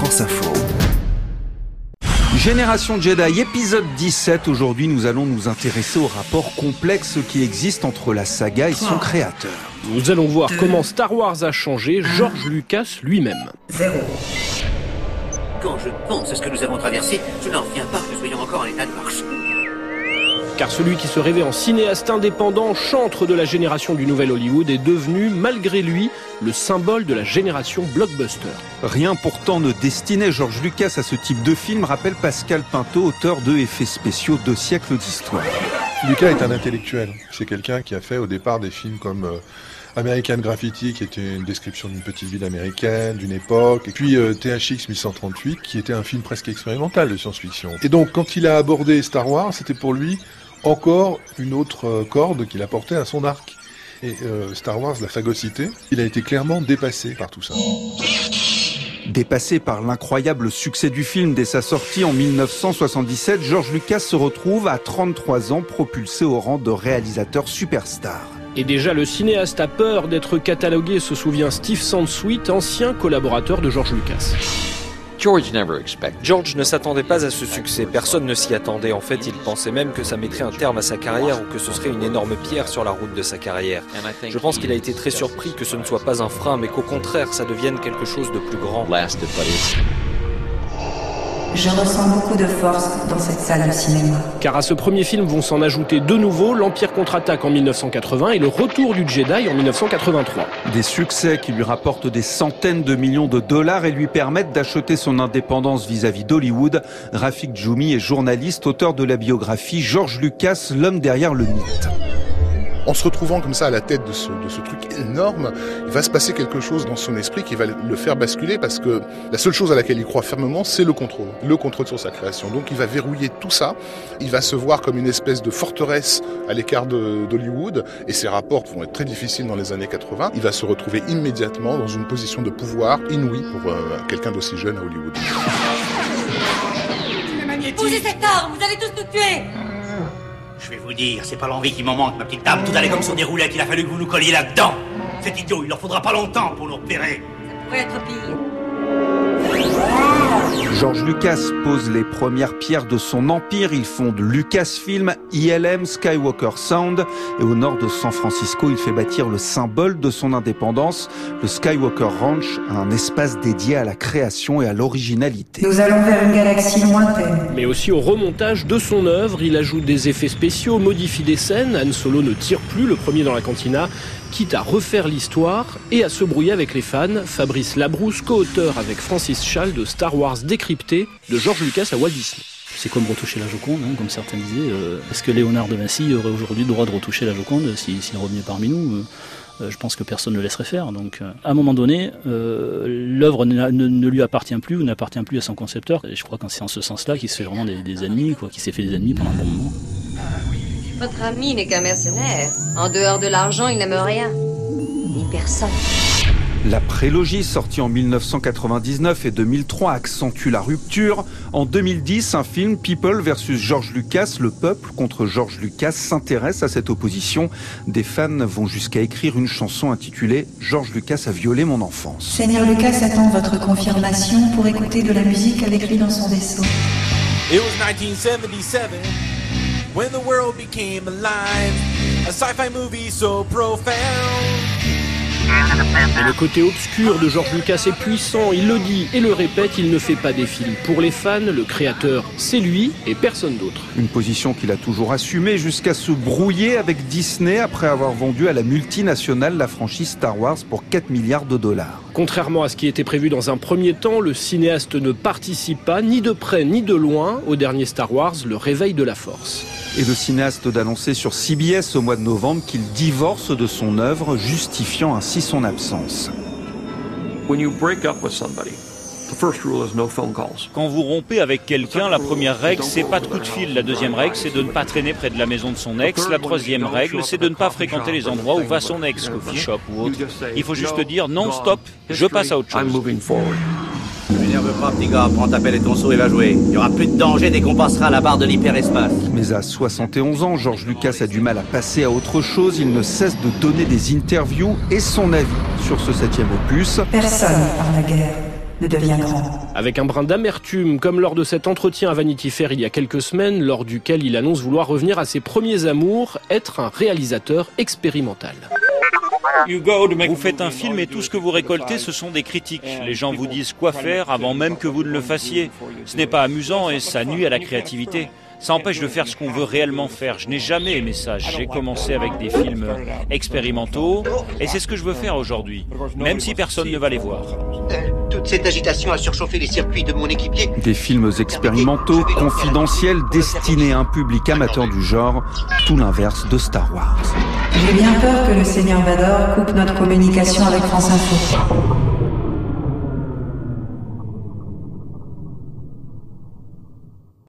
France Info. Génération Jedi, épisode 17. Aujourd'hui, nous allons nous intéresser au rapport complexe qui existe entre la saga et son créateur. Nous allons voir comment Star Wars a changé George Lucas lui-même. Quand je pense à ce que nous avons traversé, je n'en reviens pas que nous soyons encore en état de marche. Car celui qui se rêvait en cinéaste indépendant, chantre de la génération du nouvel Hollywood, est devenu, malgré lui, le symbole de la génération blockbuster. Rien pourtant ne destinait George Lucas à ce type de film, rappelle Pascal Pinto, auteur de Effets spéciaux Deux siècles d'histoire. Lucas est un intellectuel. C'est quelqu'un qui a fait au départ des films comme euh, American Graffiti, qui était une description d'une petite ville américaine, d'une époque, et puis euh, THX 1138, qui était un film presque expérimental de science-fiction. Et donc, quand il a abordé Star Wars, c'était pour lui encore une autre euh, corde qu'il apportait à son arc. Et euh, Star Wars l'a phagocyté. Il a été clairement dépassé par tout ça. Dépassé par l'incroyable succès du film dès sa sortie en 1977, George Lucas se retrouve à 33 ans propulsé au rang de réalisateur superstar. Et déjà le cinéaste a peur d'être catalogué, se souvient Steve Sansweet, ancien collaborateur de George Lucas. George ne s'attendait pas à ce succès, personne ne s'y attendait. En fait, il pensait même que ça mettrait un terme à sa carrière ou que ce serait une énorme pierre sur la route de sa carrière. Je pense qu'il a été très surpris que ce ne soit pas un frein, mais qu'au contraire, ça devienne quelque chose de plus grand. Je ressens beaucoup de force dans cette salle de cinéma. Car à ce premier film vont s'en ajouter de nouveau l'Empire contre-attaque en 1980 et le Retour du Jedi en 1983. Des succès qui lui rapportent des centaines de millions de dollars et lui permettent d'acheter son indépendance vis-à-vis d'Hollywood. Rafik Djoumi est journaliste, auteur de la biographie George Lucas, l'homme derrière le mythe en se retrouvant comme ça à la tête de ce, truc énorme, il va se passer quelque chose dans son esprit qui va le faire basculer parce que la seule chose à laquelle il croit fermement, c'est le contrôle, le contrôle sur sa création. Donc il va verrouiller tout ça, il va se voir comme une espèce de forteresse à l'écart d'Hollywood et ses rapports vont être très difficiles dans les années 80. Il va se retrouver immédiatement dans une position de pouvoir inouïe pour euh, quelqu'un d'aussi jeune à Hollywood. Posez cette arme, vous allez tous nous tuer je vais vous dire, c'est pas l'envie qui m'en manque, ma petite dame. Tout allait comme sur des roulettes, il a fallu que vous nous colliez là-dedans. C'est idiot, il leur faudra pas longtemps pour nous repérer. Ça pourrait être pire. George Lucas pose les premières pierres de son empire. Il fonde Lucasfilm, ILM, Skywalker Sound. Et au nord de San Francisco, il fait bâtir le symbole de son indépendance, le Skywalker Ranch, un espace dédié à la création et à l'originalité. Nous allons vers une galaxie lointaine. Mais aussi au remontage de son œuvre. Il ajoute des effets spéciaux, modifie des scènes. Han Solo ne tire plus, le premier dans la cantina quitte à refaire l'histoire et à se brouiller avec les fans. Fabrice Labrousse, co-auteur avec Francis Schall de Star Wars décrypté de George Lucas à Walt Disney. C'est comme retoucher la Joconde, hein, comme certains disaient. Euh, Est-ce que Léonard de Vinci aurait aujourd'hui le droit de retoucher la Joconde s'il si, revenait parmi nous euh, euh, Je pense que personne ne le laisserait faire. Donc, euh, à un moment donné, euh, l'œuvre ne, ne, ne, lui appartient plus ou n'appartient plus à son concepteur. Et je crois que c'est en ce sens-là qu'il se fait vraiment des, des ennemis, quoi, qu'il s'est fait des ennemis pendant un bon moment. Votre ami n'est qu'un mercenaire. En dehors de l'argent, il n'aime rien. Personne. La prélogie sortie en 1999 et 2003 accentue la rupture. En 2010, un film People versus George Lucas, le peuple contre George Lucas s'intéresse à cette opposition. Des fans vont jusqu'à écrire une chanson intitulée George Lucas a violé mon enfance. Seigneur Lucas attend votre confirmation pour écouter de la musique avec lui dans son vaisseau. It was 1977 when the world became alive. A sci-fi movie so profound. Le côté obscur de George Lucas est puissant, il le dit et le répète, il ne fait pas des films pour les fans, le créateur c'est lui et personne d'autre. Une position qu'il a toujours assumée jusqu'à se brouiller avec Disney après avoir vendu à la multinationale la franchise Star Wars pour 4 milliards de dollars. Contrairement à ce qui était prévu dans un premier temps, le cinéaste ne participe pas ni de près ni de loin au dernier Star Wars, le réveil de la force. Et le cinéaste d'annoncer sur CBS au mois de novembre qu'il divorce de son œuvre, justifiant ainsi son absence. Quand vous rompez avec quelqu'un, la première règle, c'est pas de coup de fil. La deuxième règle, c'est de ne pas traîner près de la maison de son ex. La troisième règle, c'est de ne pas fréquenter les endroits où va son ex, coffee shop ou autre. Il faut juste dire non, stop, je passe à autre chose. Ne m'énerve pas, petit gars. Prends ta pelle et ton seau et va jouer. Il n'y aura plus de danger dès qu'on passera à la barre de l'hyperespace. Mais à 71 ans, George Lucas a du mal à passer à autre chose. Il ne cesse de donner des interviews et son avis sur ce septième opus. Personne par la guerre. ne devient grand. Avec un brin d'amertume, comme lors de cet entretien à Vanity Fair il y a quelques semaines, lors duquel il annonce vouloir revenir à ses premiers amours, être un réalisateur expérimental. Vous faites un film et tout ce que vous récoltez, ce sont des critiques. Les gens vous disent quoi faire avant même que vous ne le fassiez. Ce n'est pas amusant et ça nuit à la créativité. Ça empêche de faire ce qu'on veut réellement faire. Je n'ai jamais aimé ça. J'ai commencé avec des films expérimentaux et c'est ce que je veux faire aujourd'hui, même si personne ne va les voir. Toute cette agitation a surchauffé les circuits de mon équipier. Des films expérimentaux, confidentiels, destinés à un public amateur du genre, tout l'inverse de Star Wars. J'ai bien peur que le Seigneur Vador coupe notre communication avec France Info.